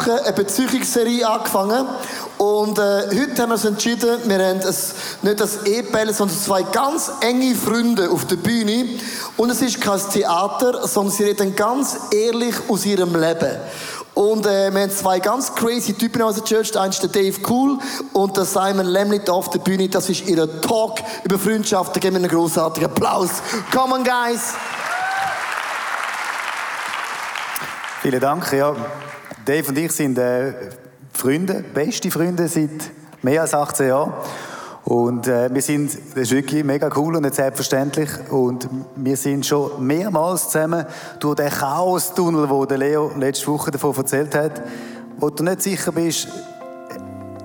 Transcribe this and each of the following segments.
Woche eine Beziehungsserie angefangen. Und äh, heute haben wir uns entschieden, wir haben ein, nicht das E-Bälle, sondern zwei ganz enge Freunde auf der Bühne. Und es ist kein Theater, sondern sie reden ganz ehrlich aus ihrem Leben. Und äh, wir haben zwei ganz crazy Typen aus der Church. Der eine ist der Dave Cool und der Simon Lemley da auf der Bühne. Das ist ihr Talk über Freundschaft. Da geben wir einen großartigen Applaus. Come on, guys! Vielen Dank. Ja, Dave und ich sind äh, Freunde, beste Freunde seit mehr als 18 Jahren. Und äh, wir sind, das ist wirklich mega cool und nicht selbstverständlich. Und wir sind schon mehrmals zusammen durch den Chaos-Tunnel, wo der Leo letzte Woche davon erzählt hat, wo du nicht sicher bist,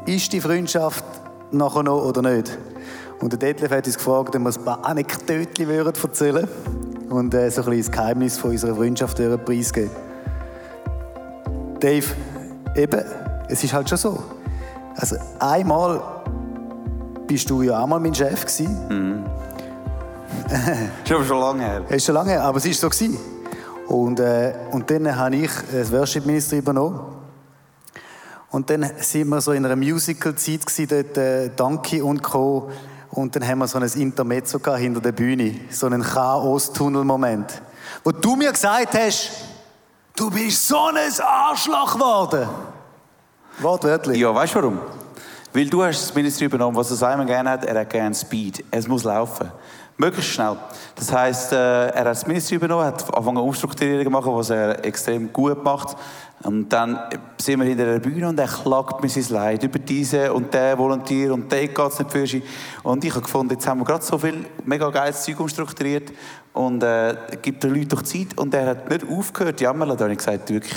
ist die Freundschaft nachher noch oder nicht. Und der Detlef hat uns gefragt, ob wir ein paar Anekdoten erzählen würden und äh, so ein das Geheimnis von unserer Freundschaft preisgeben. Dave, eben, es ist halt schon so. Also einmal bist du ja auch mal mein Chef gewesen. Mhm. ist aber schon lange her. ist schon lange her, aber es war so. Gewesen. Und, äh, und dann habe ich das Worship Ministry übernommen. Und dann sind wir so in einer Musical-Zeit dort äh, Donkey und Co. Und dann haben wir so ein Intermezzo hinter der Bühne. So einen Chaos-Tunnel-Moment. Wo du mir gesagt hast, du bist so ein Arschloch geworden. Wortwörtlich. Ja, weißt du warum? Weil du hast das Ministry übernommen, was Simon gerne hat, er hat gerne Speed. Es muss laufen. Möglichst schnell. Das heisst, äh, er hat das Ministry übernommen, hat angefangen Umstrukturierungen gemacht, was er extrem gut macht. Und dann sind wir hinter der Bühne und er klagt mir sein Leid über diese und der Volontier und der geht es nicht für sich. Und ich habe gefunden, jetzt haben wir gerade so viel mega geiles Zeug umstrukturiert und äh, gibt den Leuten doch Zeit. Und er hat nicht aufgehört, jammern. Da habe ich gesagt, wirklich,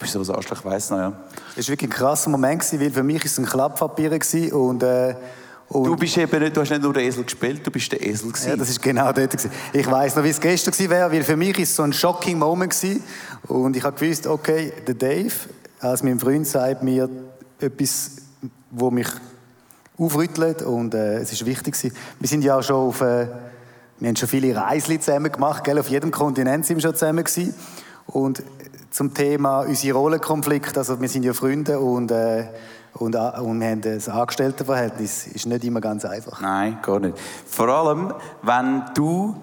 bist so ein Arschloch, ich weiss noch, ja. Es war wirklich ein krasser Moment, weil für mich war es ein Klapppapier und, äh, und du bist eben nicht, du hast nicht nur den Esel gespielt, du bist der Esel gewesen. Ja, das ist genau dort gewesen. Ich weiss noch, wie es gestern gewesen wäre, weil für mich ist es so ein shocking Moment gewesen. und ich habe gewusst, okay, der Dave, als mein Freund sagt mir etwas, wo mich aufrüttelt und äh, es ist wichtig gewesen. Wir sind ja auch schon auf, äh, wir haben schon viele Reisen zusammen gemacht, gell? auf jedem Kontinent sind wir schon zusammen gewesen. und zum Thema unsere Rollenkonflikte. Also wir sind ja Freunde und, äh, und, äh, und wir haben das Angestelltenverhältnis. Ist nicht immer ganz einfach. Nein, gar nicht. Vor allem, wenn du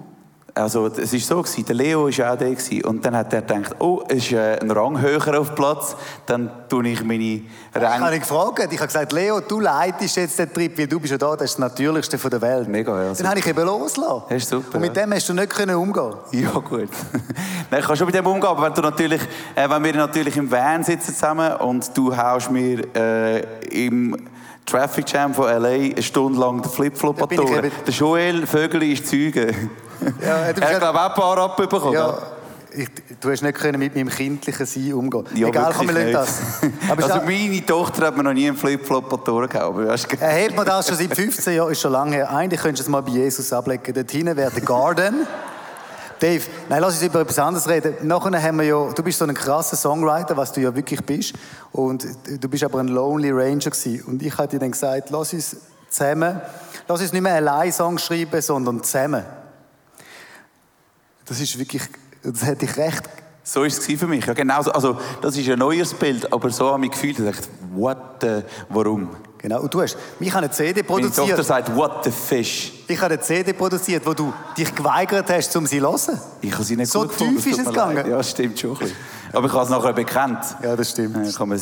also es war so, gewesen, der Leo war auch da gewesen, und dann hat er gedacht, oh, es ist äh, ein Rang höher auf Platz, dann tue ich meine Ränge... Ich habe gefragt, ich habe gesagt, Leo, du leitest jetzt den Trip, weil du bist ja da, das ist das Natürlichste der Welt. Mega, ja. Dann habe ich eben losgelassen. Das ist super. Und mit dem hast du nicht können umgehen Ja, gut. Nein, ich kann schon mit dem umgehen, aber wenn, du natürlich, äh, wenn wir natürlich im Van sitzen zusammen und du haust mir äh, im Traffic Jam von L.A. eine Stunde lang den Flipflop an Der Joel Vögel ist Zeuge. Ja, er hat, glaube auch ein paar abbekommen. Ja. Ich, du hast nicht können mit meinem kindlichen Sein umgehen. Ja, Egal, komm, wir das. Aber also meine Tochter hat mir noch nie einen Flipflop an die Ohren gehauen. Er hat mir das schon seit 15 Jahren, ist schon lange her. Eigentlich könntest du es mal bei Jesus ablegen. Dort hinten wäre der Garden. Dave, nein, lass uns über etwas anderes reden. Nachher haben wir ja, du bist so ein krasser Songwriter, was du ja wirklich bist. Und du bist aber ein Lonely Ranger gewesen. Und ich hatte dir dann gesagt, lass uns zusammen, lass uns nicht mehr allein Songs schreiben, sondern zusammen. Das ist wirklich, das hätte ich recht. So war es für mich. Ja, genau so. Also, das ist ein neues Bild, aber so habe ich gefühlt. Ich dachte, what the, warum? Genau, und du hast, mich eine CD produziert. Meine Tochter sagt, what the fish. Ich habe eine CD produziert, wo du dich geweigert hast, um sie zu hören. Ich habe sie nicht so gut gefunden. So tief ist es gegangen. Ja, stimmt schon. Aber ich habe es nachher bekannt. Ja, das stimmt. Ja, kann man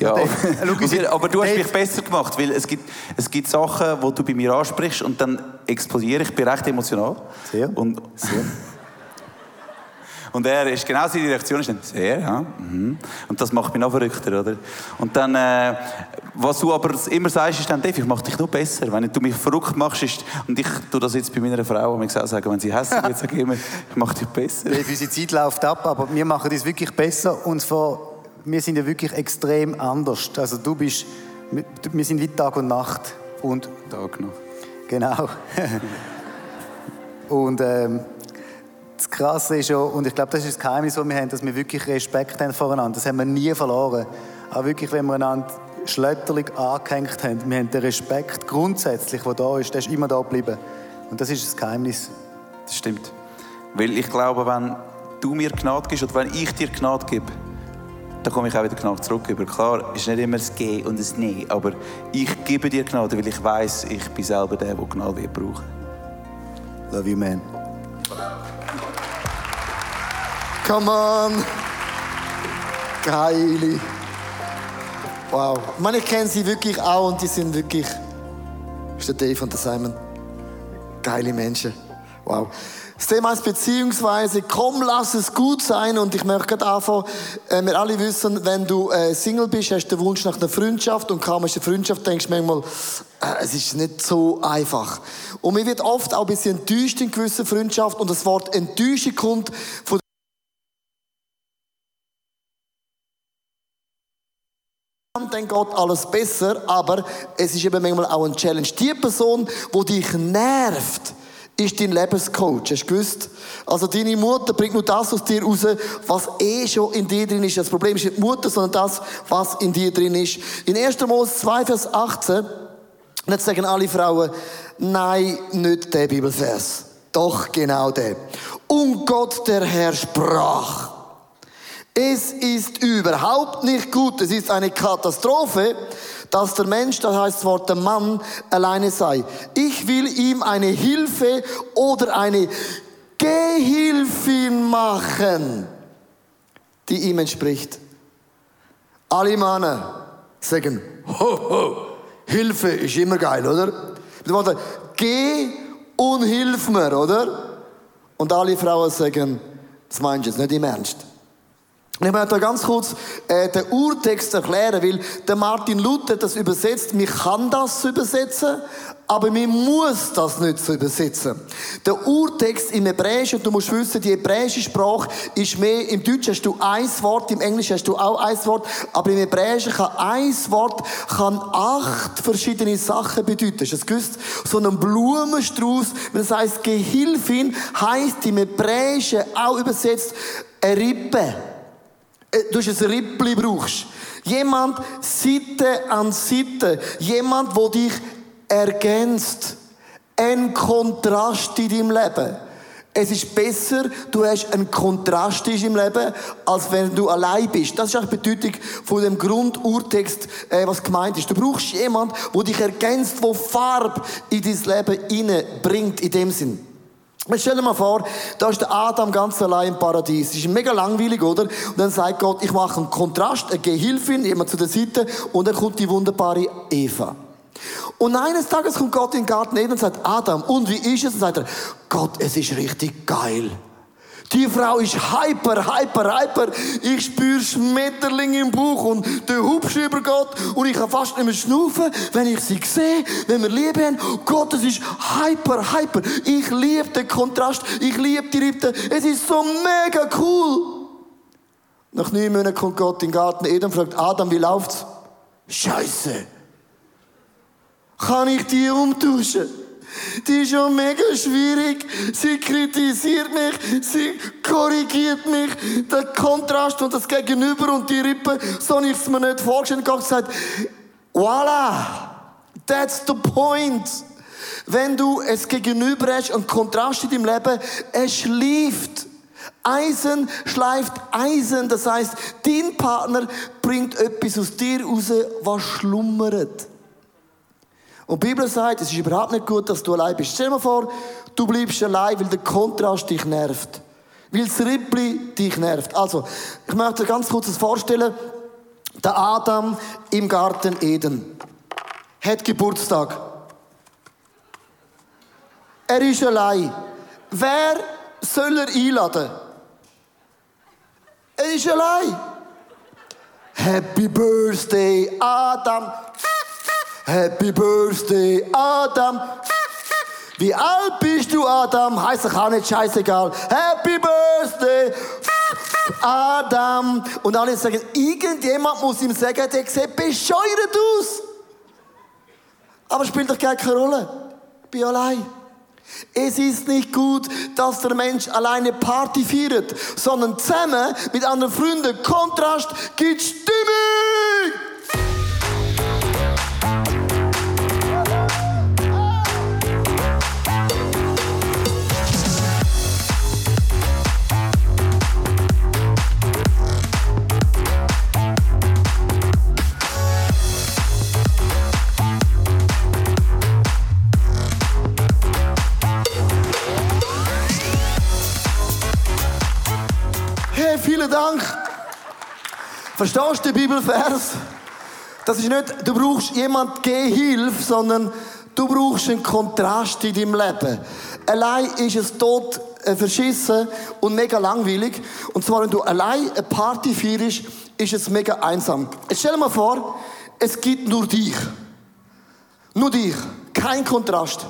ja, aber, aber du hast mich besser gemacht, weil es gibt, es gibt Sachen, die du bei mir ansprichst und dann explodiere ich, bin recht emotional. Sehr. Und, sehr. Und er ist genau seine Reaktion ist dann, sehr, ja. Mhm. Und das macht mich noch verrückter, oder? Und dann, äh, was du aber immer sagst, ist dann, Dave, ich mach dich noch besser. Wenn du mich verrückt machst, ist, und ich tue das jetzt bei meiner Frau, und ich sagen, wenn sie hässlich wird, sage ich immer, ich mach dich besser. Dave, unsere Zeit läuft ab, aber wir machen das wirklich besser. Und zwar, wir sind ja wirklich extrem anders. Also du bist, wir sind wie Tag und Nacht. Und Tag noch. Genau. und ähm, Krasse ist ja, und ich glaube, das ist das Geheimnis, das wir haben, dass wir wirklich Respekt haben voreinander. Das haben wir nie verloren. Auch wirklich, wenn wir einander schlötterlich angehängt haben. Wir haben den Respekt grundsätzlich, der da ist, der ist immer da geblieben. Und das ist das Geheimnis. Das stimmt. Weil ich glaube, wenn du mir Gnade gibst oder wenn ich dir Gnade gebe, dann komme ich auch wieder Gnade zurück. Über. Klar, ist nicht immer das Gehen und das Nein, aber ich gebe dir Gnade, weil ich weiß, ich bin selber der, der Gnade wird brauchen. Love you, man. Come on. Geile. Wow. Meine, ich kenne sie wirklich auch und die sind wirklich. Das ist der Dave und der Simon. Geile Menschen. Wow. Das Thema ist beziehungsweise, komm, lass es gut sein. Und ich möchte gerade anfangen, äh, wir alle wissen, wenn du äh, Single bist, hast du den Wunsch nach einer Freundschaft und kaum hast du eine Freundschaft, denkst du manchmal, äh, es ist nicht so einfach. Und mir wird oft auch ein bisschen enttäuscht in gewissen Freundschaften und das Wort Enttäuschung kommt von dann geht alles besser, aber es ist eben manchmal auch ein Challenge. Die Person, die dich nervt, ist dein Lebenscoach. Hast du gewusst? Also deine Mutter bringt nur das aus dir raus, was eh schon in dir drin ist. Das Problem ist nicht die Mutter, sondern das, was in dir drin ist. In 1. Mose 2, Vers 18, jetzt sagen alle Frauen, nein, nicht der Bibelvers. Doch genau der. Und Gott, der Herr, sprach. Es ist überhaupt nicht gut. Es ist eine Katastrophe, dass der Mensch, das heißt das Wort der Mann, alleine sei. Ich will ihm eine Hilfe oder eine Gehilfin machen, die ihm entspricht. Alle Männer sagen, ho, ho, Hilfe ist immer geil, oder? Mit dem Wort, geh und hilf mir, oder? Und alle Frauen sagen, das meinst du jetzt nicht im Ernst. Ich möchte ganz kurz äh, den Urtext erklären, weil der Martin Luther das übersetzt. Man kann das übersetzen, aber man muss das nicht so übersetzen. Der Urtext im Hebräischen, du musst wissen, die hebräische Sprache ist mehr, im Deutschen hast du ein Wort, im Englischen hast du auch ein Wort, aber im Hebräischen kann ein Wort kann acht verschiedene Sachen bedeuten. Hast du das gewusst? So ein Blumenstrauß, wenn es heißt Gehilfin, heißt im Hebräischen auch übersetzt eine Rippe. Äh, du hast ein Rippli brauchst. Jemand Seite an Seite. Jemand, wo dich ergänzt. Ein Kontrast in deinem Leben. Es ist besser, du hast einen Kontrast in deinem Leben, als wenn du allein bist. Das ist auch die Bedeutung von dem Grundurtext, äh, was gemeint ist. Du brauchst jemanden, der dich ergänzt, der Farbe in dein Leben bringt, in dem Sinn. Stell dir mal vor, da ist der Adam ganz allein im Paradies. Das ist mega langweilig, oder? Und dann sagt Gott, ich mache einen Kontrast, eine Gehilfin, jemand zu der Seite, und dann kommt die wunderbare Eva. Und eines Tages kommt Gott in den Garten Eden und sagt, Adam, und wie ist es? Und sagt er, Gott, es ist richtig geil. Die Frau ist hyper, hyper, hyper. Ich spüre Schmetterling im Bauch und der Hubschrauber geht und ich kann fast nicht mehr schnaufen, wenn ich sie sehe, wenn wir Liebe haben. Gott, es ist hyper, hyper. Ich liebe den Kontrast, ich liebe die Rippen. Es ist so mega cool. Nach neun Monaten kommt Gott in den Garten Eden und fragt Adam, wie läuft's? Scheiße. Kann ich die umtauschen? Die ist schon mega schwierig. Sie kritisiert mich, sie korrigiert mich. Der Kontrast und das Gegenüber und die Rippen, so habe ich es mir nicht vorgestellt. Gott gesagt, voilà, that's the point. Wenn du es gegenüber hast, einen Kontrast in deinem Leben, es schläft. Eisen schleift Eisen. Das heißt, dein Partner bringt etwas aus dir raus, was schlummert. Und die Bibel sagt, es ist überhaupt nicht gut, dass du allein bist. Stell dir mal vor, du bleibst allein, weil der Kontrast dich nervt. Weil das Rippli dich nervt. Also, ich möchte ganz kurz vorstellen. Der Adam im Garten Eden hat Geburtstag. Er ist allein. Wer soll er einladen? Er ist allein. Happy Birthday, Adam. Happy Birthday, Adam. Wie alt bist du, Adam? Heißt doch auch nicht scheißegal. Happy Birthday, Adam. Und alle sagen, irgendjemand muss ihm sagen, der sieht bescheuert aus. Aber spielt doch gar keine Rolle. Ich bin allein. Es ist nicht gut, dass der Mensch alleine Party feiert, sondern zusammen mit anderen Freunden. Kontrast gibt Stimmung. Verstehst du den Bibelvers? Das ist nicht, du brauchst jemand Gehhilfe, sondern du brauchst einen Kontrast in deinem Leben. Allein ist es tot äh, verschissen und mega langweilig. Und zwar, wenn du allein eine Party feierst, ist es mega einsam. Jetzt stell dir mal vor, es gibt nur dich. Nur dich. Kein Kontrast.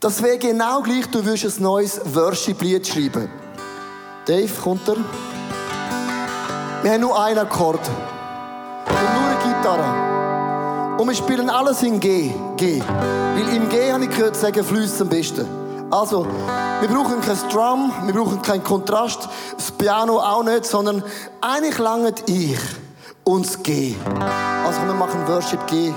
Das wäre genau gleich, du würdest ein neues Worship-Lied schreiben. Dave, kommt er? Wir haben nur einen Akkord. Und nur eine Gitarre. Und wir spielen alles in G. G. Weil im G habe ich gehört, sagen Flüsse am besten. Also, wir brauchen kein Drum, wir brauchen keinen Kontrast, das Piano auch nicht, sondern eigentlich langt ich und das G. Also, wir machen Worship G.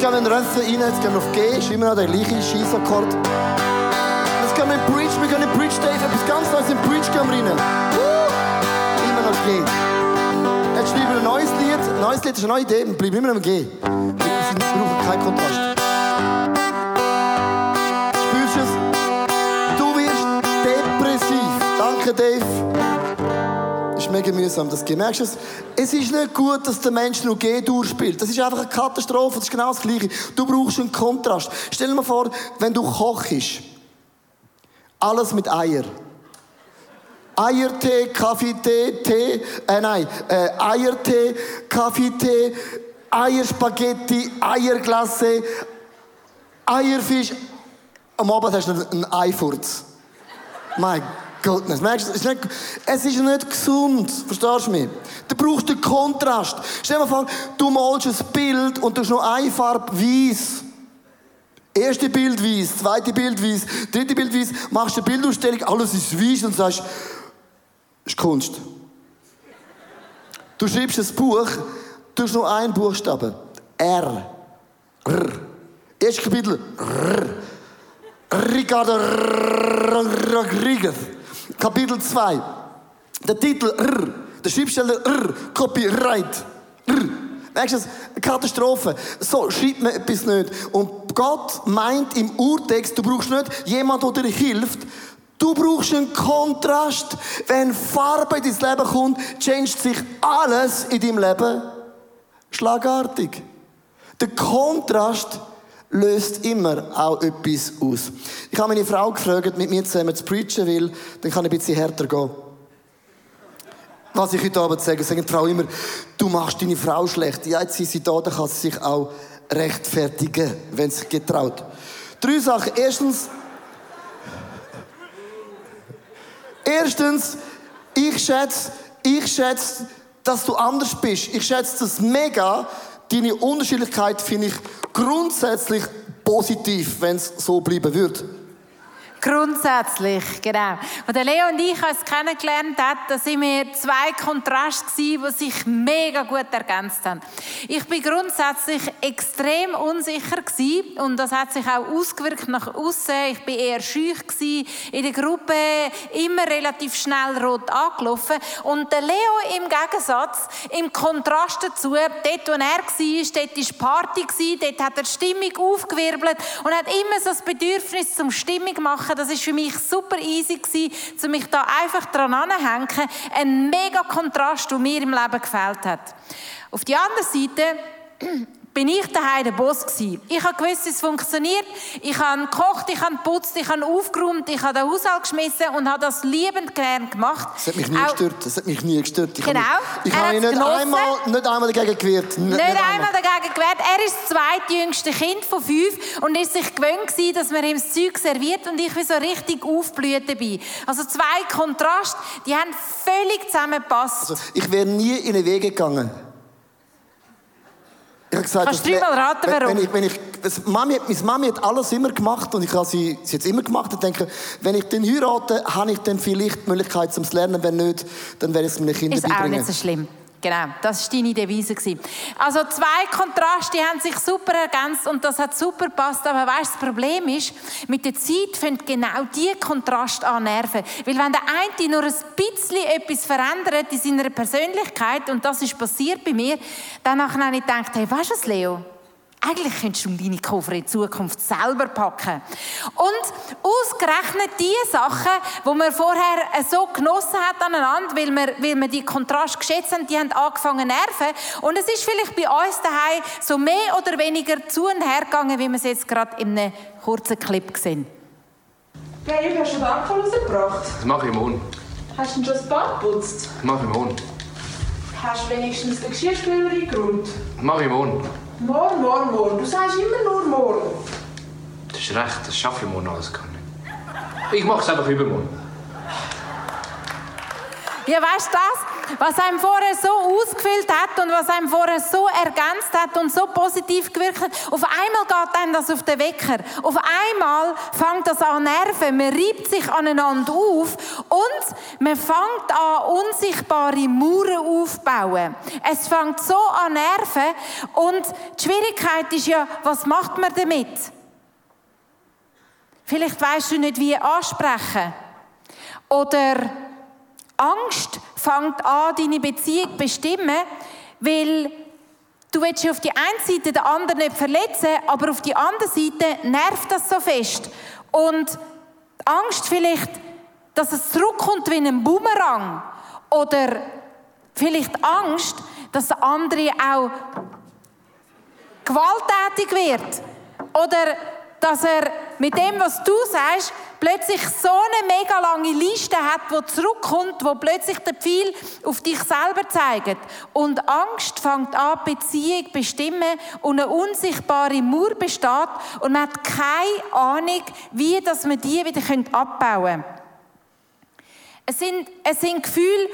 Jetzt gehen wir in den Refrain rein, jetzt gehen wir auf G, ist immer noch der gleiche Scheissakkord. Jetzt gehen wir in Preach, wir gehen in Preach, Dave, etwas ganz Neues in Preach gehen wir rein. Woo! Immer noch G. Jetzt schreiben wir ein neues Lied. Ein neues Lied ist eine neue Idee, wir bleiben immer im G. Wir brauchen keinen Kontrast. Spürst du es? Du wirst depressiv. Danke, Dave. Ist mega mühsam, das G. Merkst du es? Es ist nicht gut, dass der Mensch nur G durchspielt. Das ist einfach eine Katastrophe. Das ist genau das Gleiche. Du brauchst einen Kontrast. Stell dir mal vor, wenn du kochst. Alles mit Eier. Eiertee, Kaffeetee, Tee, äh nein, äh, Eiertee, Kaffeetee, Eierspaghetti, Eierglasse, Eierfisch. Am Abend hast du einen Eifurz. Mein Gott, merkst du, es ist, nicht, es ist nicht gesund, verstehst du mich? Du brauchst den Kontrast. Stell dir mal vor, du malst ein Bild und du hast nur eine Farbe weiß. Erste Bild weiß, zweite Bild weiß, dritte Bild weiß, machst eine Bildausstellung, alles ist weiß und sagst, ist Kunst. Du schreibst ein Buch, du hast nur einen Buchstaben. R. R. Erstes Kapitel. R. Ricardo Rodriguez. Kapitel 2. Der Titel R. Der Schriftsteller R. Copyright. R. Merkst du das? Katastrophe. So schreibt man etwas nicht. Und Gott meint im Urtext, du brauchst nicht jemand, der dir hilft. Du brauchst einen Kontrast. Wenn Farbe in dein Leben kommt, changed sich alles in deinem Leben schlagartig. Der Kontrast löst immer auch etwas aus. Ich habe meine Frau gefragt, mit mir zusammen zu preachen will, dann kann ich ein bisschen härter gehen. Was ich heute Abend sage, sagen die Frau immer, du machst deine Frau schlecht. Ja, jetzt ist sie da, dann kann sie sich auch rechtfertigen, wenn sie sich getraut. Drei Sachen. Erstens, erstens, ich schätze, ich schätze, dass du anders bist. Ich schätze das mega. Deine Unterschiedlichkeit finde ich grundsätzlich positiv, wenn es so bleiben würde. Grundsätzlich, genau. Und der Leo und ich haben es kennengelernt, da sind wir zwei Kontraste gewesen, die sich mega gut ergänzt haben. Ich bin grundsätzlich extrem unsicher gewesen und das hat sich auch ausgewirkt nach außen. Ich bin eher schüch gewesen, in der Gruppe immer relativ schnell rot angelaufen und der Leo im Gegensatz, im Kontrast dazu, dort wo er war, dort war Party dort hat er Stimmung aufgewirbelt und hat immer so das Bedürfnis zum Stimmung machen machen. Das ist für mich super easy gewesen, zu mich da einfach dran anhängen. Ein mega Kontrast, der mir im Leben gefällt hat. Auf die andere Seite bin ich daheim der Boss gewesen. Ich habe gewusst, es funktioniert. Ich habe gekocht, ich habe geputzt, ich habe aufgeräumt, ich habe den Haushalt geschmissen und habe das liebend gern gemacht. Das hat mich nie Auch- gestört. Das hat mich nie gestört. Ich Genau. Habe ich habe mich nicht genossen. einmal, nicht einmal dagegen gewehrt. Nicht, Nicht einmal dagegen gewehrt. Er ist das zweitjüngste Kind von fünf und ist sich gewöhnt gewesen, dass man ihm das Zeug serviert und ich bin so richtig aufblüht dabei. Also zwei Kontraste, die haben völlig zusammengepasst. Also, ich wäre nie in den Weg gegangen. Ich habe gesagt, Kannst wär- dreimal raten, warum? Wenn ich, wenn ich, das Mami, meine Mami hat alles immer gemacht und ich habe sie, sie hat es immer gemacht und denke, wenn ich den heirate, habe ich dann vielleicht die Möglichkeit zum Lernen. Wenn nicht, dann werde ich es meinen Kindern Ist auch beibringen. nicht so schlimm. Genau, das war deine Devise. Also zwei Kontraste haben sich super ergänzt und das hat super gepasst. Aber weißt, das Problem ist, mit der Zeit fängt genau die Kontrast an nerven. Weil wenn der eine nur ein bisschen etwas verändert in seiner Persönlichkeit, und das ist passiert bei mir, dann habe ich gedacht, hey, weißt du was, Leo? Eigentlich könntest du deine Koffer in Zukunft selber packen. Und ausgerechnet die Sachen, die man vorher so genossen hat aneinander, weil wir, weil wir die Kontrast geschätzt haben, die haben angefangen zu nerven. Und es ist vielleicht bei uns daheim so mehr oder weniger zu und her gegangen, wie wir es jetzt gerade in einem kurzen Clip sehen. Hey, hast du den Abfall rausgebracht? Das mache ich morgen. Hast du denn schon das Bad geputzt? Das mache ich morgen. Hast du wenigstens den Geschirrspüler eingeräumt? Das mache ich morgen. Morgen, morgen, morgen. Du sagst immer nur morgen. Das ist recht, das schaffe ich morgen alles gar nicht. Ich mache es einfach übermorgen. Ja, weißt das? Was einem vorher so ausgefüllt hat und was einem vorher so ergänzt hat und so positiv gewirkt hat, auf einmal geht einem das auf den Wecker. Auf einmal fängt das an nerven, man reibt sich aneinander auf und man fängt an, unsichtbare Mauern aufzubauen. Es fängt so an nerven und die Schwierigkeit ist ja, was macht man damit? Vielleicht weißt du nicht, wie ansprechen. Oder Angst fängt an, deine Beziehung zu bestimmen, weil du willst auf die eine Seite den anderen nicht verletzen, aber auf die andere Seite nervt das so fest. Und Angst vielleicht, dass es zurückkommt wie ein Boomerang. Oder vielleicht Angst, dass der andere auch gewalttätig wird. Oder dass er mit dem, was du sagst, plötzlich so eine mega lange Liste hat, wo zurückkommt, wo plötzlich der Pfeil auf dich selber zeigt. Und Angst fängt an, Beziehung bestimmen und eine unsichtbare Mauer besteht und man hat keine Ahnung, wie dass man die wieder abbauen können. Es sind, es sind Gefühle,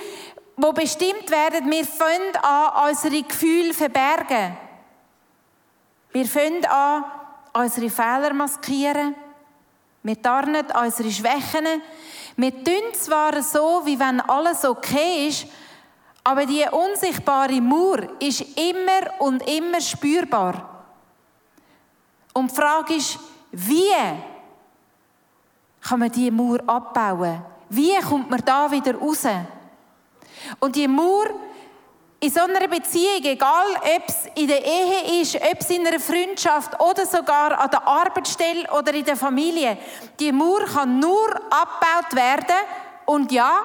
die bestimmt werden. Wir fangen an, unsere Gefühle zu verbergen. Wir fangen an, unsere Fehler maskieren. Wir tarnen unsere Schwächen. Wir tun zwar so, wie wenn alles okay ist, aber die unsichtbare Mauer ist immer und immer spürbar. Und die Frage ist, wie kann man diese Mauer abbauen? Wie kommt man da wieder raus? Und die Mauer in so einer Beziehung, egal ob es in der Ehe ist, ob es in einer Freundschaft oder sogar an der Arbeitsstelle oder in der Familie, die Mauer kann nur abgebaut werden. Und ja,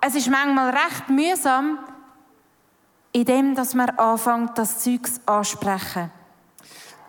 es ist manchmal recht mühsam, indem dass man anfängt, das Zeugs ansprechen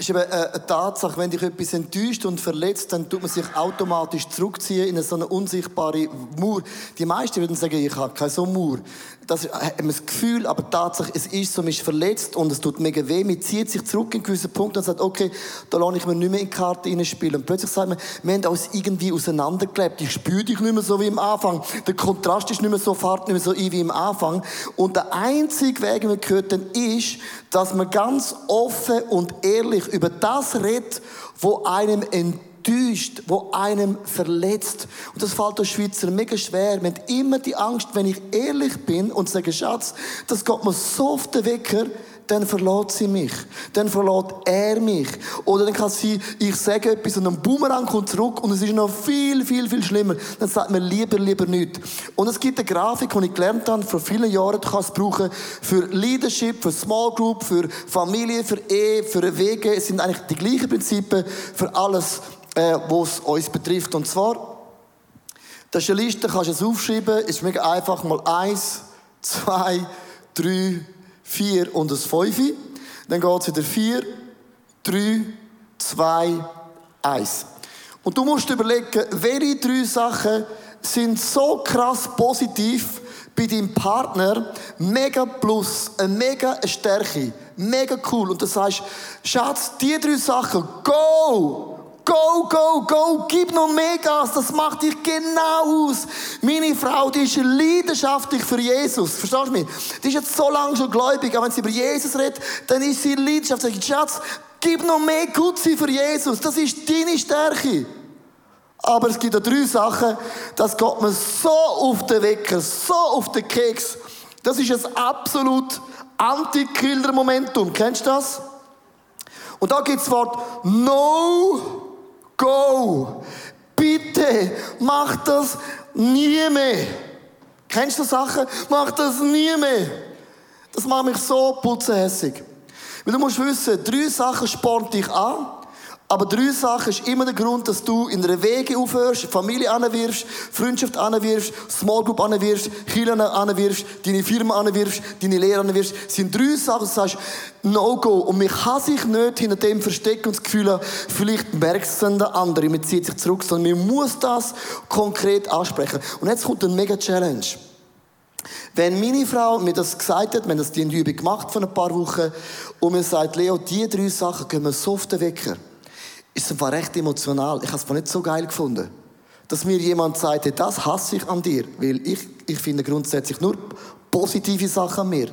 ist eben äh, eine Tatsache, wenn dich etwas enttäuscht und verletzt, dann tut man sich automatisch zurückziehen in so eine unsichtbare Mauer. Die meisten würden sagen, ich habe keine so Mauer. Das ist das Gefühl, aber Tatsache, es ist so, man ist verletzt und es tut mega weh. Man zieht sich zurück in gewissen Punkt und sagt, okay, da lasse ich mir nicht mehr in die Karte hineinspielen. Und plötzlich sagt man, wir haben uns irgendwie auseinandergelebt. Ich spüre dich nicht mehr so wie am Anfang. Der Kontrast ist nicht mehr so, fahrt nicht mehr so ein wie am Anfang. Und der einzige Weg, den man gehört, dann ist, dass man ganz offen und ehrlich über das redet, wo einem enttäuscht, wo einem verletzt. Und das fällt uns Schweizer mega schwer. Wir haben immer die Angst, wenn ich ehrlich bin und sage, Schatz, das geht mir so auf den Wecker, dann verlässt sie mich. Dann verlässt er mich. Oder dann kann sie, ich sage etwas und ein Boomerang kommt zurück und es ist noch viel, viel, viel schlimmer. Dann sagt man lieber, lieber nicht. Und es gibt eine Grafik, die ich gelernt habe, vor vielen Jahren, du kannst es brauchen für Leadership, für Small Group, für Familie, für Ehe, für Wege. Es sind eigentlich die gleichen Prinzipien für alles, äh, was uns betrifft. Und zwar, das ist eine Liste, kannst du es aufschreiben, ist mega einfach, mal eins, zwei, drei, 4 und ein 5. Dann geht es wieder 4, 3, 2, 1. Und du musst überlegen, welche drei Sachen sind so krass positiv bei deinem Partner, mega plus, eine mega Stärke, mega cool. Und du sagst, Schatz, die drei Sachen, go! Go, go, go, gib noch mehr Gas, das macht dich genau aus. Meine Frau, die ist leidenschaftlich für Jesus. Verstehst du mich? Die ist jetzt so lange schon gläubig, aber wenn sie über Jesus redet, dann ist sie leidenschaftlich. Schatz, gib noch mehr Gutsein für Jesus. Das ist deine Stärke. Aber es gibt auch drei Sachen, das geht mir so auf den Wecker, so auf den Keks. Das ist ein absolut Anti-Killer-Momentum. Kennst du das? Und da gibt es das Wort No go. Bitte, mach das nie mehr. Kennst du Sachen? Mach das nie mehr. Das macht mich so putzehässig. Weil du musst wissen, drei Sachen spornen dich an. Aber drei Sachen ist immer der Grund, dass du in einer Wege aufhörst, Familie anwirfst, Freundschaft anwirfst, Small Group anwirfst, Kirche anwirfst, deine Firma anwirfst, deine Lehre anwirfst. Das sind drei Sachen, du sagst, No-Go. Und man kann sich nicht hinter dem verstecken und das Gefühl vielleicht merkt es dann der andere, man zieht sich zurück, sondern man muss das konkret ansprechen. Und jetzt kommt eine mega Challenge. Wenn meine Frau mir das gesagt hat, wir haben das die Übung gemacht vor ein paar Wochen, und mir sagt, Leo, die drei Sachen gehen wir so auf den Wecker ist es recht emotional. Ich habe es nicht so geil gefunden. Dass mir jemand sagt, hey, das hasse ich an dir. Weil ich, ich finde grundsätzlich nur positive Sachen an mir.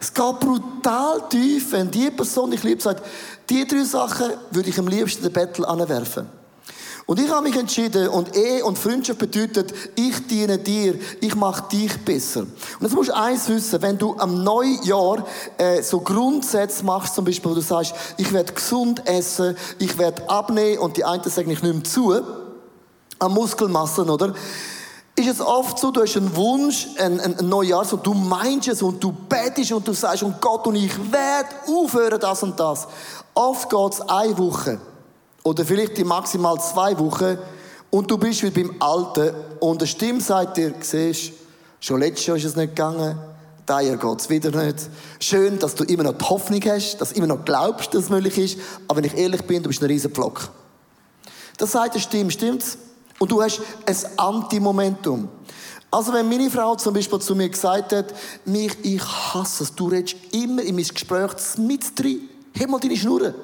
Es geht brutal tief, wenn die Person, die ich liebe, sagt, die drei Sachen würde ich am liebsten den Battle anwerfen. Und ich habe mich entschieden, und Ehe und Freundschaft bedeutet, ich diene dir, ich mache dich besser. Und jetzt musst du eins wissen, wenn du am Neujahr äh, so Grundsätze machst, zum Beispiel, wo du sagst, ich werde gesund essen, ich werde abnehmen, und die einen sagen, ich nehme zu, an Muskelmassen, oder? Ist es oft so, du hast einen Wunsch, ein, ein, ein Neujahr, so, du meinst es und du betest und du sagst, und Gott und ich werde aufhören, das und das. Oft geht es eine Woche. Oder vielleicht die maximal zwei Wochen und du bist wie beim Alten und eine Stimme sagt dir, siehst, schon letztes Jahr ist es nicht gegangen, Jahr geht es wieder nicht. Schön, dass du immer noch die Hoffnung hast, dass du immer noch glaubst, dass es möglich ist, aber wenn ich ehrlich bin, du bist ein riesen Pflock. Das sagt eine Stimme, stimmt's? Und du hast ein Anti-Momentum. Also wenn meine Frau zum Beispiel zu mir gesagt hat, mich, ich hasse es, du redest immer in mein Gespräch mit drin, heb mal deine Schnurren.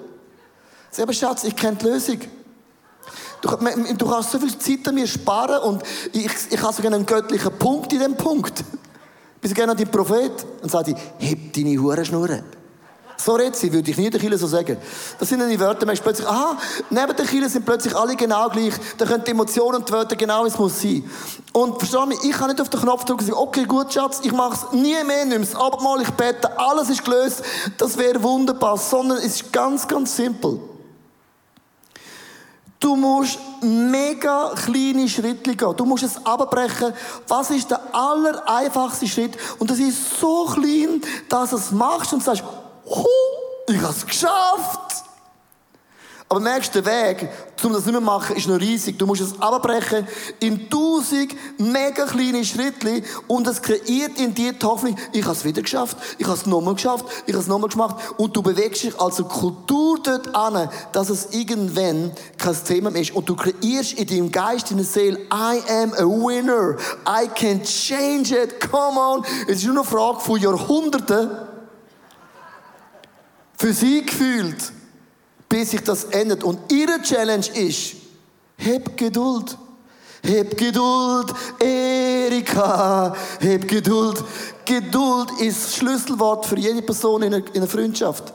Sag aber Schatz, ich kenne die Lösung. Du, du, kannst so viel Zeit an mir sparen und ich, ich habe sogar einen göttlichen Punkt in dem Punkt. Bin so gerne die Prophet. Und ich, heb deine Hurenschnurren. So redet sie, würde ich nie der Kille so sagen. Das sind dann die Wörter, merkst plötzlich, aha, neben der Kille sind plötzlich alle genau gleich. Da können die Emotionen und die Wörter genau, wie es muss sein. Und versteh mich, ich kann nicht auf den Knopf drücken und sagen, okay, gut, Schatz, ich mache es nie mehr, nimm es Abendmahl, ich bete, alles ist gelöst, das wäre wunderbar. Sondern es ist ganz, ganz simpel. Du musst mega kleine Schritte gehen. Du musst es abbrechen. Was ist der aller einfachste Schritt? Und das ist so klein, dass du es machst und sagst, ich habe es geschafft. Aber merkst der Weg, um das nicht mehr zu machen, ist noch riesig. Du musst es abbrechen in tausend mega kleine Schritte und es kreiert in dir die Hoffnung, ich habe es wieder geschafft, ich habe es nochmal geschafft, ich habe es nochmal gemacht. Und du bewegst dich als Kultur dort an, dass es irgendwann kein Thema mehr ist. Und du kreierst in deinem Geist, in der Seele, I am a winner, I can change it, come on. Es ist nur eine Frage von Jahrhunderten, für sie gefühlt, bis sich das ändert. Und ihre Challenge ist, heb Geduld. Heb Geduld, Erika, heb Geduld. Geduld ist das Schlüsselwort für jede Person in einer, Freundschaft.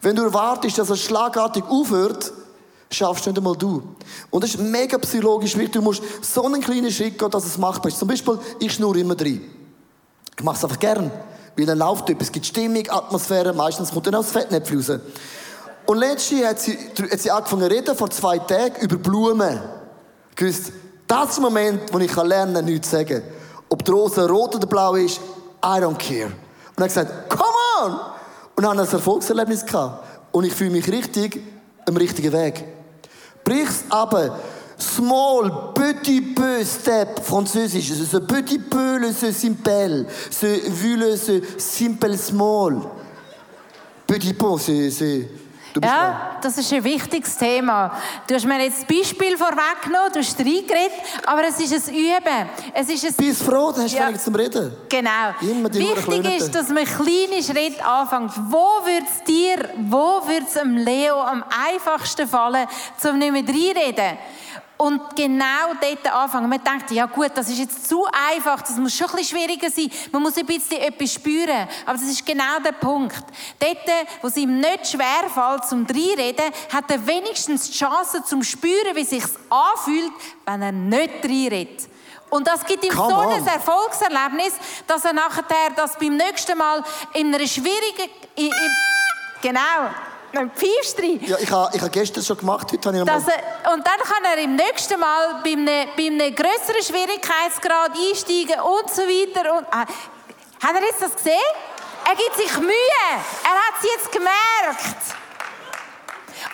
Wenn du erwartest, dass es schlagartig aufhört, schaffst du nicht einmal du. Und das ist mega psychologisch wichtig. Du musst so einen kleinen Schritt gehen, dass es machbar ist. Zum Beispiel, ich schnurre immer drin. Ich mache es einfach gern. Weil dann läuft etwas. Es gibt Stimmung, Atmosphäre. Meistens kommt dann auch das Fettnäpfchen raus. Und letztes Jahr hat sie, hat sie angefangen zu reden, vor zwei Tagen, über Blumen. Gewusst, das ist der Moment, wo ich lernen kann, nichts zu sagen. Ob die Rose rot oder blau ist, I don't care. Und er hat gesagt, come on! Und habe ein Erfolgserlebnis gehabt. Und ich fühle mich richtig am richtigen Weg. Brich's aber. Small, petit peu step, französisch. Ce petit peu, le ce simple. Ce vu le ce simple small. Petit peu, c'est, ja, das ist ein wichtiges Thema. Du hast mir jetzt das Beispiel vorweggenommen, du hast reingeredet, aber es ist ein Üben. Es ist ein Bist froh, dann hast du ja, zum Reden. Genau. Wichtig ist, dass man kleine Schritte anfängt. Wo wird es dir, wo wird es Leo am einfachsten fallen, um nicht mehr reinreden? Und genau dort anfangen. Man denkt, ja gut, das ist jetzt zu einfach, das muss schon ein bisschen schwieriger sein. Man muss ein bisschen etwas spüren. Aber das ist genau der Punkt. Dort, wo es ihm nicht schwer fällt, zum Reinreden, hat er wenigstens die Chance zum Spüren, wie es sich anfühlt, wenn er nicht reinredet. Und das gibt ihm Come so ein Erfolgserlebnis, dass er nachher das beim nächsten Mal in einer schwierigen... In, in, genau ein Pfeifst Ja, ich habe ich ha gestern schon gemacht, heute habe ich noch er, Und dann kann er im nächsten Mal bei einem, bei einem grösseren Schwierigkeitsgrad einsteigen und so weiter. Und, ah, hat er jetzt das gesehen? Er gibt sich Mühe. Er hat es jetzt gemerkt.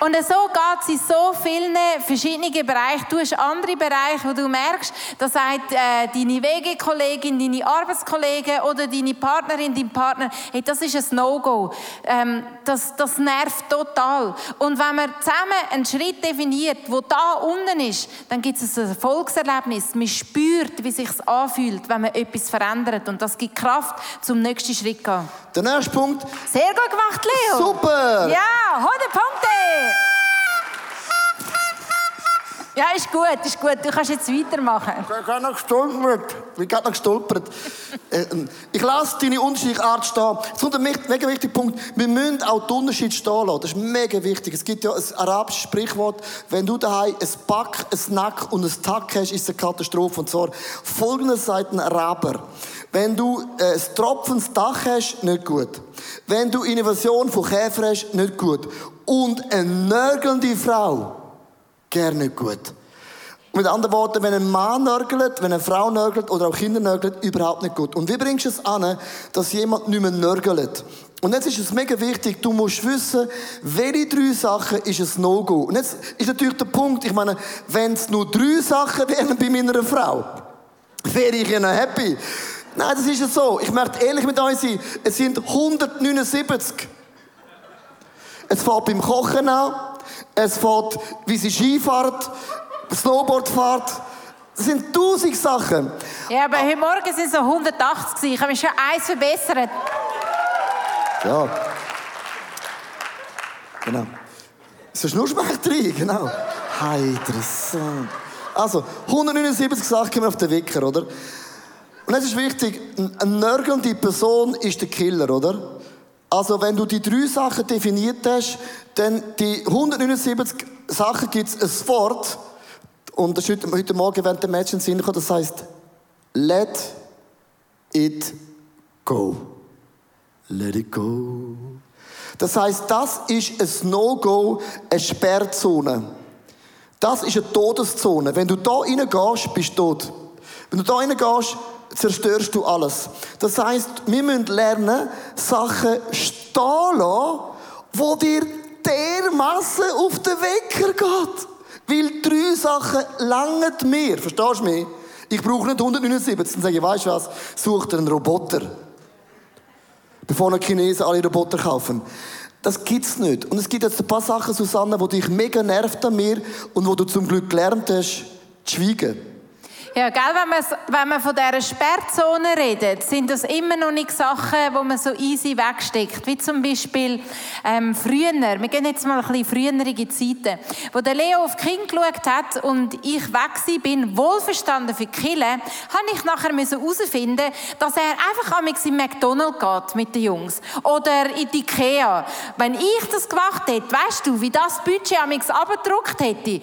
Und so geht es in so vielen verschiedenen Bereichen. Du hast andere Bereiche, wo du merkst, da sagt äh, deine Wegekollegin, deine Arbeitskollegen oder deine Partnerin, dein Partner, hey, das ist ein No-Go. Ähm, das, das nervt total. Und wenn man zusammen einen Schritt definiert, wo da unten ist, dann gibt es ein Erfolgserlebnis. Man spürt, wie es sich anfühlt, wenn man etwas verändert. Und das gibt Kraft, zum nächsten Schritt zu gehen. Der nächste Punkt. Sehr gut gemacht, Leo. Super! Ja, 100 Punkte. Ja, ist gut, ist gut. Du kannst jetzt weitermachen. Ich gerade noch gestolpert. Ich gerade noch gestolpert. Äh, ich lasse deine unterschiedliche Art stehen. Jetzt kommt ein mega wichtiger Punkt. Wir müssen auch den Unterschied stehen lassen. Das ist mega wichtig. Es gibt ja ein arabisches Sprichwort. Wenn du daheim ein Back, ein Nack und ein Tack hast, ist es eine Katastrophe. Und zwar folgendes sagt ein Araber. Wenn du äh, ein tropfendes Dach hast, nicht gut. Wenn du Innovation von Käfer hast, nicht gut. Und eine nörgelnde Frau, gerne nicht gut. Mit anderen Worten, wenn ein Mann nörgelt, wenn eine Frau nörgelt oder auch Kinder nörgeln, überhaupt nicht gut. Und wie bringst du es an, dass jemand nicht mehr nörgelt? Und jetzt ist es mega wichtig, du musst wissen, welche drei Sachen ist ein No-Go. Und jetzt ist natürlich der Punkt, ich meine, wenn es nur drei Sachen wären bei meiner Frau, wäre ich ja happy. Nein, das ist ja so. Ich möchte ehrlich mit euch sein. Es sind 179. Es fährt beim Kochen an. Es fährt, wie sie Ski fährt, Snowboard fährt. Das sind tausend Sachen. Ja, aber heute Morgen sind es so 180 gewesen. Ich habe mich schon eins verbessert. Ja. Genau. So Schnurrschmeckerei, genau. Hey, interessant. Also, 179 Sachen kommen auf den Wecker, oder? Und es ist wichtig, eine nörgelnde Person ist der Killer, oder? Also, wenn du die drei Sachen definiert hast, dann die 179 Sachen gibt es ein Wort, und das ist heute, Morgen während der Match in Sinn gekommen, das heißt, let it go. Let it go. Das heißt, das ist ein No-Go, eine Sperrzone. Das ist eine Todeszone. Wenn du da reingehst, bist du tot. Wenn du da reingehst, zerstörst du alles. Das heißt, wir müssen lernen, Sachen stehen lassen, wo dir dermassen auf den Wecker geht. Weil drei Sachen langen mir. Verstehst du mich? Ich brauche nicht 179. Dann sage ich, weißt du was? Such dir einen Roboter. Bevor die Chinesen alle Roboter kaufen. Das gibt's nicht. Und es gibt jetzt ein paar Sachen, Susanne, die dich mega nervt an mir und wo du zum Glück gelernt hast, zu schweigen. Ja, gell, wenn, man, wenn man von dieser Sperrzone redet, sind das immer noch nicht Sachen, die man so easy wegsteckt. Wie zum Beispiel ähm, früher, wir gehen jetzt mal ein bisschen früherige Zeiten, wo der Leo auf Kinder geschaut hat und ich weg bin, wohlverstanden für Kille, habe ich nachher herausfinden dass er einfach am in McDonald's geht mit den Jungs. Oder in die Ikea. Wenn ich das gemacht hätte, weißt du, wie das Budget am abgedruckt hätte.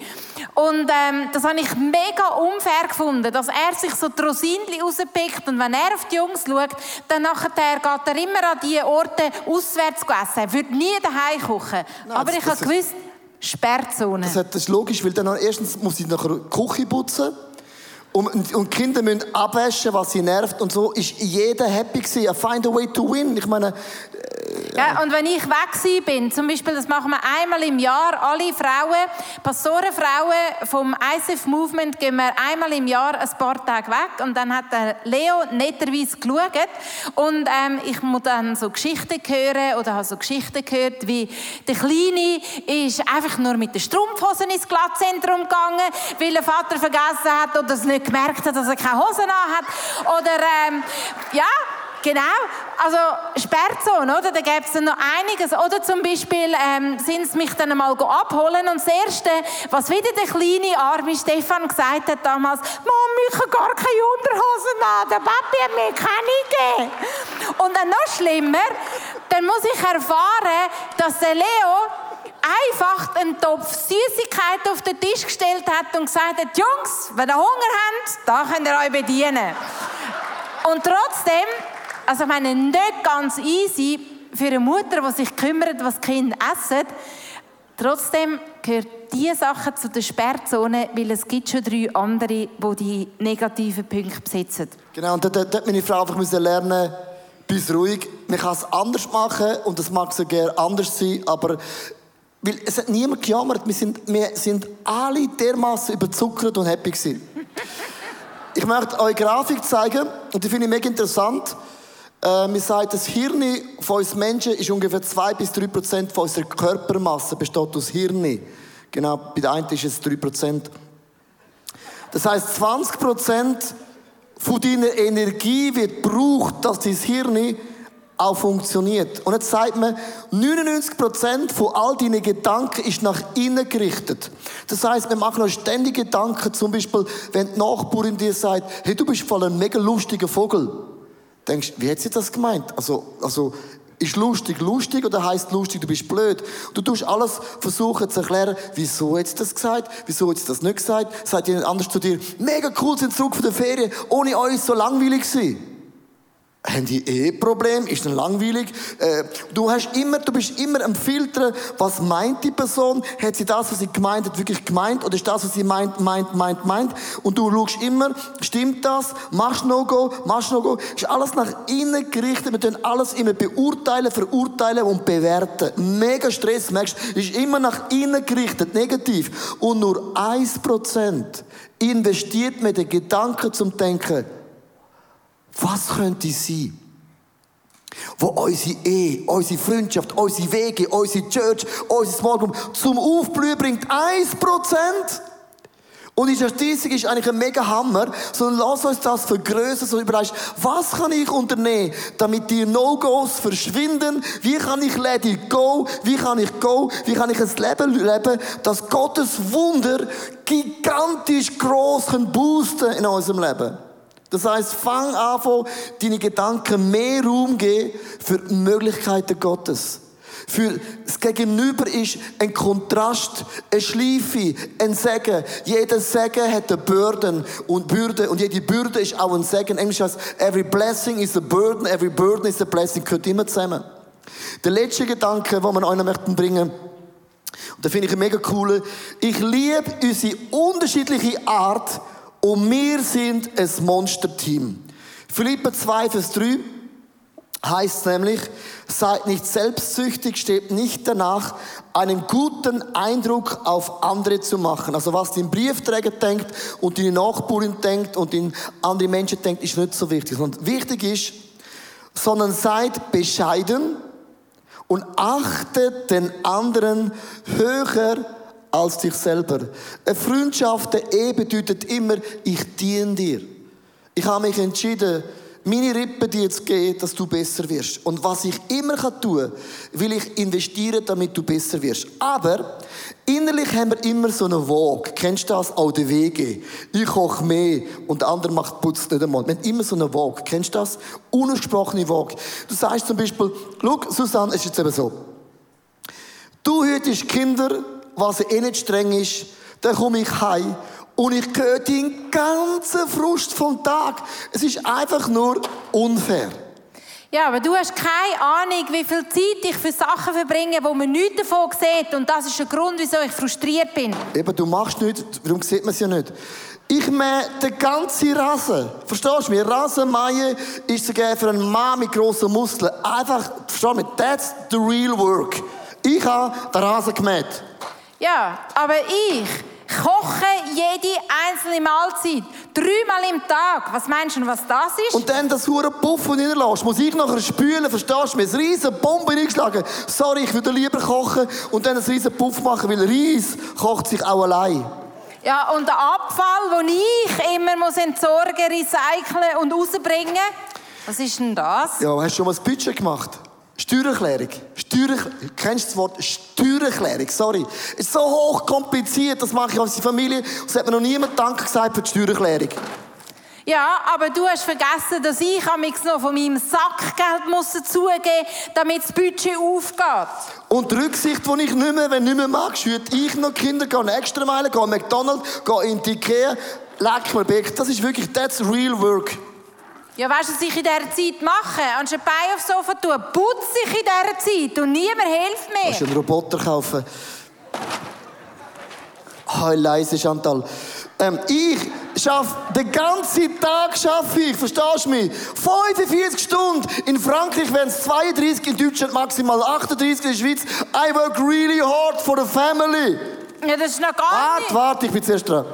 Und ähm, das habe ich mega unfair gefunden, dass er sich so die Rosinchen rauspickt und wenn er auf die Jungs schaut, dann nachher geht er immer an diese Orte auswärts essen. Er würde nie daheim kochen. Nein, Aber ich habe gewusst, Sperrzone. Das, das ist logisch, weil dann erstens muss ich nachher die Küche putzen. Und, und die Kinder müssen abwaschen, was sie nervt. Und so ist jeder happy gewesen. I find a way to win. Ich meine, Ja, und wenn ich weg bin, zum Beispiel, das machen wir einmal im Jahr, alle Frauen, Pastorenfrauen vom ISF Movement gehen wir einmal im Jahr ein paar Tage weg und dann hat der Leo netterweise geschaut und ähm, ich muss dann so Geschichten hören oder habe so Geschichten gehört, wie der Kleine ist einfach nur mit den Strumpfhosen ins Glattzentrum gegangen, weil der Vater vergessen hat oder es nicht gemerkt hat, dass er keine Hosen an hat oder ähm, ja, Genau, also Sperrzone, oder? Da gäbe es dann noch einiges. Oder zum Beispiel ähm, sind sie mich dann mal go abholen und das Erste, was wieder der kleine, arme Stefan gesagt hat damals, Mama, ich habe gar keine Unterhosen an, der Papi hat mir keine gegeben. Und dann noch schlimmer, dann muss ich erfahren, dass der Leo einfach einen Topf Süßigkeiten auf den Tisch gestellt hat und gesagt hat, Jungs, wenn ihr Hunger habt, da könnt ihr euch bedienen. Und trotzdem, also ich meine, nicht ganz easy für eine Mutter, die sich kümmert, was Kinder essen. Trotzdem gehört diese Sache zu der Sperrzone, weil es gibt schon drei andere, die die negativen Punkte besetzen. genau, und dort, dort meine Frau einfach müssen lernen, bist ruhig, man kann es anders machen und das mag so gerne anders sein, aber weil es hat niemand gejammert, wir sind, wir sind alle dermaßen überzuckert und happy gewesen. Ich möchte euch eine Grafik zeigen und die finde ich mega interessant. Äh, wir sagen, das Hirn von uns Menschen ist ungefähr 2 bis 3 Prozent von unserer Körpermasse besteht aus Hirn. Genau, bei der einen ist es 3 Prozent. Das heißt, 20 Prozent von deiner Energie wird gebraucht, dass dein Hirn auch funktioniert. Und jetzt sagt man, 99% von all deinen Gedanken ist nach innen gerichtet. Das heißt, wir machen uns ständig Gedanken, zum Beispiel, wenn die Nachbarin dir sagt, hey, du bist voll ein mega lustiger Vogel. Denkst, wie hat sie das gemeint? Also, also, ist lustig lustig oder heißt lustig, du bist blöd? Du tust alles versuchen zu erklären, wieso hat sie das gesagt, wieso hat sie das nicht gesagt, sagt jemand anders zu dir, mega cool, sind zurück von der Ferien, ohne euch so langweilig gewesen. Haben die eh Problem? Ist dann langweilig? Äh, du hast immer, du bist immer am Filtern, was meint die Person? Hat sie das, was sie gemeint hat, wirklich gemeint? Oder ist das, was sie meint, meint, meint, meint? Und du schaust immer, stimmt das? Machst No-Go? Machst No-Go? Ist alles nach innen gerichtet. Wir tun alles immer beurteilen, verurteilen und bewerten. Mega Stress, merkst du? Ist immer nach innen gerichtet, negativ. Und nur 1% investiert mit den Gedanken zum Denken, was könnte es sein? Wo unsere Ehe, unsere Freundschaft, unsere Wege, unsere Church, unser Small zum Aufblühen bringt. 1%. Und die Statistik ist eigentlich ein mega Hammer, sondern lass uns das vergrößern, so überlegst, was kann ich unternehmen, damit die No-Gos verschwinden? Wie kann ich let it go? Wie kann ich go? Wie kann ich ein Leben leben, das Gottes Wunder gigantisch groß boosten in unserem Leben? Das heißt, fang an, deine Gedanken mehr Raum geben für die Möglichkeiten Gottes. Für das Gegenüber ist ein Kontrast, ein Schleife, ein Segen. Jeder Segen hat eine Bürde und Bürde und jede Bürde ist auch ein Segen. Englisch heißt, every blessing is a burden, every burden is a blessing. Gehört immer zusammen. Der letzte Gedanke, den wir euch möchten bringen, und da finde ich mega cool. Ich liebe unsere unterschiedliche Art, und wir sind ein Monsterteam. Philippa 2, Vers 3 heißt nämlich, seid nicht selbstsüchtig, steht nicht danach, einen guten Eindruck auf andere zu machen. Also was dein Briefträger denkt und deine Nachbarin denkt und in andere Menschen denkt, ist nicht so wichtig. Sondern wichtig ist, sondern seid bescheiden und achtet den anderen höher als dich selber. Eine Freundschaft, eine Ehe bedeutet immer, ich diene dir. Ich habe mich entschieden, meine Rippen dir zu geben, dass du besser wirst. Und was ich immer tun kann, will ich investieren, damit du besser wirst. Aber innerlich haben wir immer so eine Waage. Kennst du das? Auch der Wege. Ich koche mehr und der andere macht Putz nicht einmal. Wir haben immer so eine Waage. Kennst du das? Unausgesprochene Waage. Du sagst zum Beispiel, schau, Susanne, es ist jetzt eben so. Du hütest Kinder was eh nicht streng ist, dann komme ich heim und ich höre den ganzen Frust vom Tag. Es ist einfach nur unfair. Ja, aber du hast keine Ahnung, wie viel Zeit ich für Sachen verbringe, wo man nichts davon sieht. Und das ist der Grund, wieso ich frustriert bin. Eben, du machst nichts, warum sieht man es ja nicht? Ich mähe den ganzen Rasen. Verstehst du mich? Rasenmähen ist sogar für einen Mann mit grossen Muskeln. Einfach, verstehst du mich? That's the real work. Ich habe den Rasen gemäht. Ja, aber ich koche jede einzelne Mahlzeit. Dreimal im Tag. Was meinst du, was das ist? Und dann das hure Puff reinlässt, muss ich nachher spülen, verstehst du? Mir eine riesen Bombe eingeschlagen. Sorry, ich würde lieber kochen und dann einen riesen Puff machen, weil Reis kocht sich auch allein. Ja, und der Abfall, den ich immer muss entsorgen, recyceln und rausbringen, was ist denn das? Ja, hast du schon mal ein Budget gemacht? Steuererklärung. Steuererklärung. Kennst du das Wort Steuererklärung? Sorry. Ist so hoch kompliziert, das mache ich als Familie. Es hat mir noch niemand Danke gesagt für die Steuererklärung. Ja, aber du hast vergessen, dass ich am noch von meinem Sackgeld muss dazugeben muss, damit das Budget aufgeht. Und die Rücksicht, die ich nicht mehr, wenn nicht mehr magst, würde ich noch Kinder gehen, extra Meilen, gehen McDonald's, gehen in die Ikea, leck mir. Das ist wirklich, that's real work. Ja, weißt du, was ich in dieser Zeit mache? Anstatt Bein aufs Sofa tun, putze ich in dieser Zeit und niemand hilft mir. Kannst du einen Roboter kaufen? Oh, leise, Chantal. Ähm, ich schaffe den ganzen Tag, schaffe ich, verstehst du mich? 45 Stunden. In Frankreich wären es 32, in Deutschland maximal 38, in der Schweiz. I work really hard for the family. Ja, das ist noch gar Warte, nicht. warte, ich bin zuerst dran.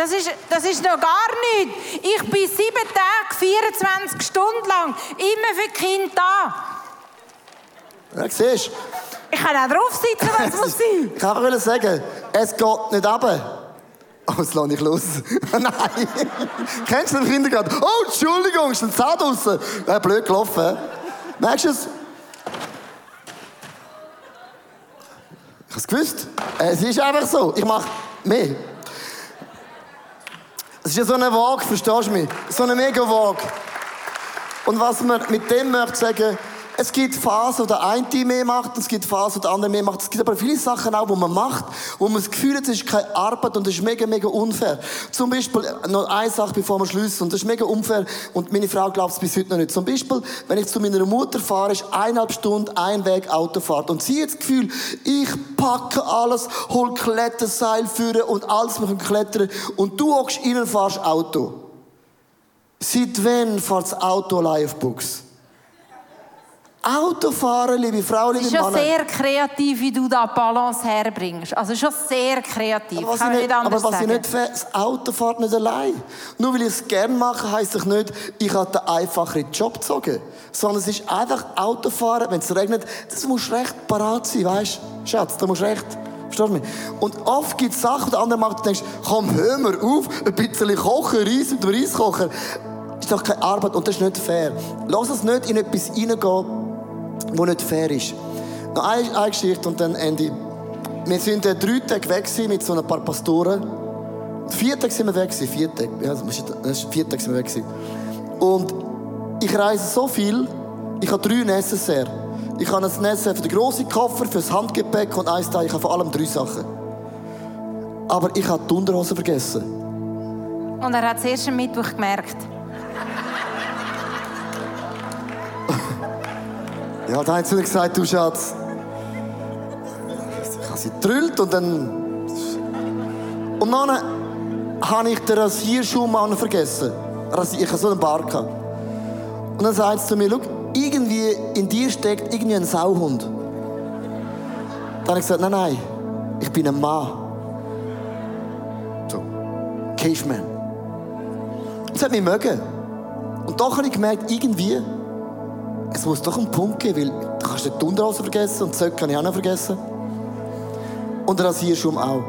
Das ist, das ist noch gar nicht. Ich bin sieben Tage, 24 Stunden lang immer für die Kinder da. Ja, siehst du? Ich kann auch drauf sitzen, wenn es muss sein. Ich wollte einfach sagen, es geht nicht runter. Oh, das lasse ich los. Nein. Kennst du den Kindergarten? Oh, Entschuldigung, ist ein Zahn draussen. Ja, blöd gelaufen. Merkst du es? Ich habe es gewusst. Es ist einfach so. Ich mache mehr. Es ist ja so eine Waage, verstehst du mich? So eine mega Waage. Und was man mit dem möchte sagen, es gibt Phasen, wo der eine mehr macht, es gibt Phasen, wo der andere mehr macht. Es gibt aber viele Sachen auch, die man macht, wo man das Gefühl hat, es ist keine Arbeit und das ist mega, mega unfair. Zum Beispiel, noch eine Sache, bevor wir schließen, und das ist mega unfair, und meine Frau glaubt es bis heute noch nicht. Zum Beispiel, wenn ich zu meiner Mutter fahre, ist eineinhalb Stunden ein Weg Autofahrt. Und sie hat das Gefühl, ich packe alles, hol Kletterseil führen und alles mit dem Klettern, und du hockst und fahrst Auto. Seit wann fährt das Auto allein auf Buchs? Autofahren, liebe Frau, Es liebe ist schon Männer. sehr kreativ, wie du da Balance herbringst. Also schon sehr kreativ. Aber was, kann ich ich nicht, aber was ich nicht das Auto fährt nicht allein. Nur weil ich es gerne mache, heisst es nicht, ich habe den einfacheren Job gezogen. Sondern es ist einfach Autofahren, wenn es regnet, das musst du recht parat sein, weißt du? Schatz, da musst recht. Verstehst du mich? Und oft gibt es Sachen, die der andere macht, du denkst, komm, hör mir auf, ein bisschen kochen, Reis mit dem Reiskocher. ist doch keine Arbeit und das ist nicht fair. Lass uns nicht in etwas reingehen, wo nicht fair ist. Noch eine, eine Geschichte und dann Ende. Wir sind äh, drei Tage weg mit so ein paar Pastoren. Vier Tage sind wir weg vier Tage. Ja, das ist, vier Tage sind wir weg. Und ich reise so viel, ich habe drei Necessaire. Ich habe ein Necessaire für den grossen Koffer, für das Handgepäck und eins Teil. Ich habe vor allem drei Sachen. Aber ich habe die Unterhose vergessen. Und er hat es erst am Mittwoch gemerkt. Da hat sie gesagt, du Schatz. Ich habe sie getrüllt und dann. Und dann habe ich den Rasierschuhmann vergessen. Ich habe so einen Bart. gehabt. Und dann sagt sie zu mir, schau, irgendwie in dir steckt irgendwie ein Sauhund. Dann habe ich gesagt, nein, nein, ich bin ein Mann. So, Caveman. Das hat mich mögen. Und doch habe ich gemerkt, irgendwie, es muss doch einen Punkt geben, weil du kannst die Unterhose vergessen und die Söcke kann ich auch noch vergessen. Und den Rasierschaum auch.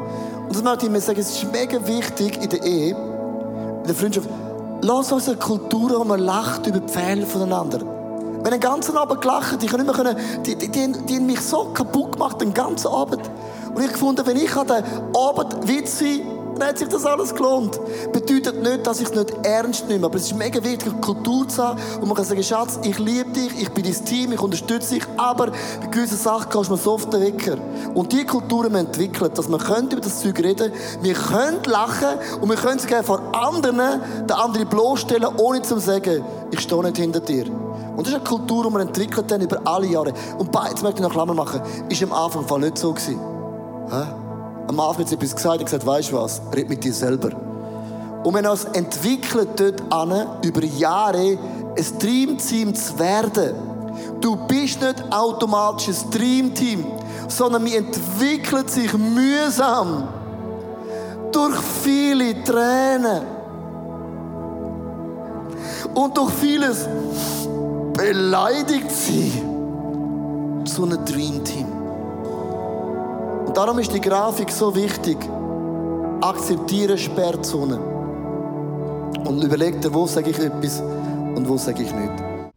Und das möchte ich mir sagen, es ist mega wichtig in der Ehe, in der Freundschaft, lass uns eine Kultur, wo man lacht über die Fehler voneinander. Wenn den ganzen Abend gelacht, ich kann nicht mehr die, die, die, die haben mich so kaputt gemacht, den ganzen Abend. Und ich gefunden, wenn ich an den Abend witzig dann hat sich das alles gelohnt. Bedeutet nicht, dass ich es nicht ernst nehme, aber es ist mega wichtig, Kultur zu haben, wo man kann sagen, Schatz, ich liebe dich, ich bin dein Team, ich unterstütze dich, aber bei gewissen Sachen kannst du mir so auf den Wecker. Und diese Kultur haben wir entwickelt, dass wir können über das Zeug reden, wir können lachen und wir können sogar vor anderen den anderen bloßstellen, ohne zu sagen, ich stehe nicht hinter dir. Und das ist eine Kultur, die wir entwickelt haben über alle Jahre. Und beides möchte ich noch Klammer machen, ist am Anfang nicht so gewesen. Hä? Am Anfang hat sie etwas gesagt und gesagt, weißt du was, red mit dir selber. Und wir haben uns entwickelt dort an, über Jahre ein Dreamteam zu werden. Du bist nicht automatisch ein Dreamteam, sondern wir entwickeln sich mühsam durch viele Tränen und durch vieles beleidigt sie zu einem Dreamteam. Und darum ist die Grafik so wichtig. Akzeptiere Sperrzonen. Und überleg dir, wo sage ich etwas und wo sage ich nicht.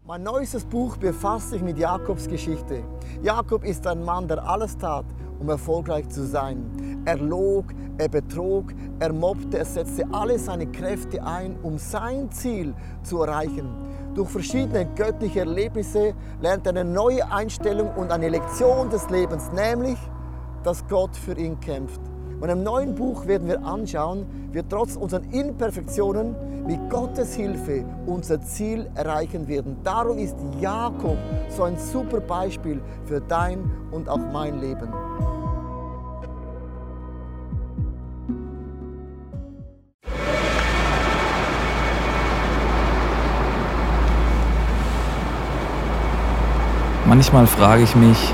Mein neuestes Buch befasst sich mit Jakobs Geschichte. Jakob ist ein Mann, der alles tat, um erfolgreich zu sein. Er log, er betrog, er mobbte, er setzte alle seine Kräfte ein, um sein Ziel zu erreichen. Durch verschiedene göttliche Erlebnisse lernt er eine neue Einstellung und eine Lektion des Lebens, nämlich, dass Gott für ihn kämpft. Und im neuen Buch werden wir anschauen, wie wir trotz unseren Imperfektionen mit Gottes Hilfe unser Ziel erreichen werden. Darum ist Jakob so ein super Beispiel für dein und auch mein Leben. Manchmal frage ich mich,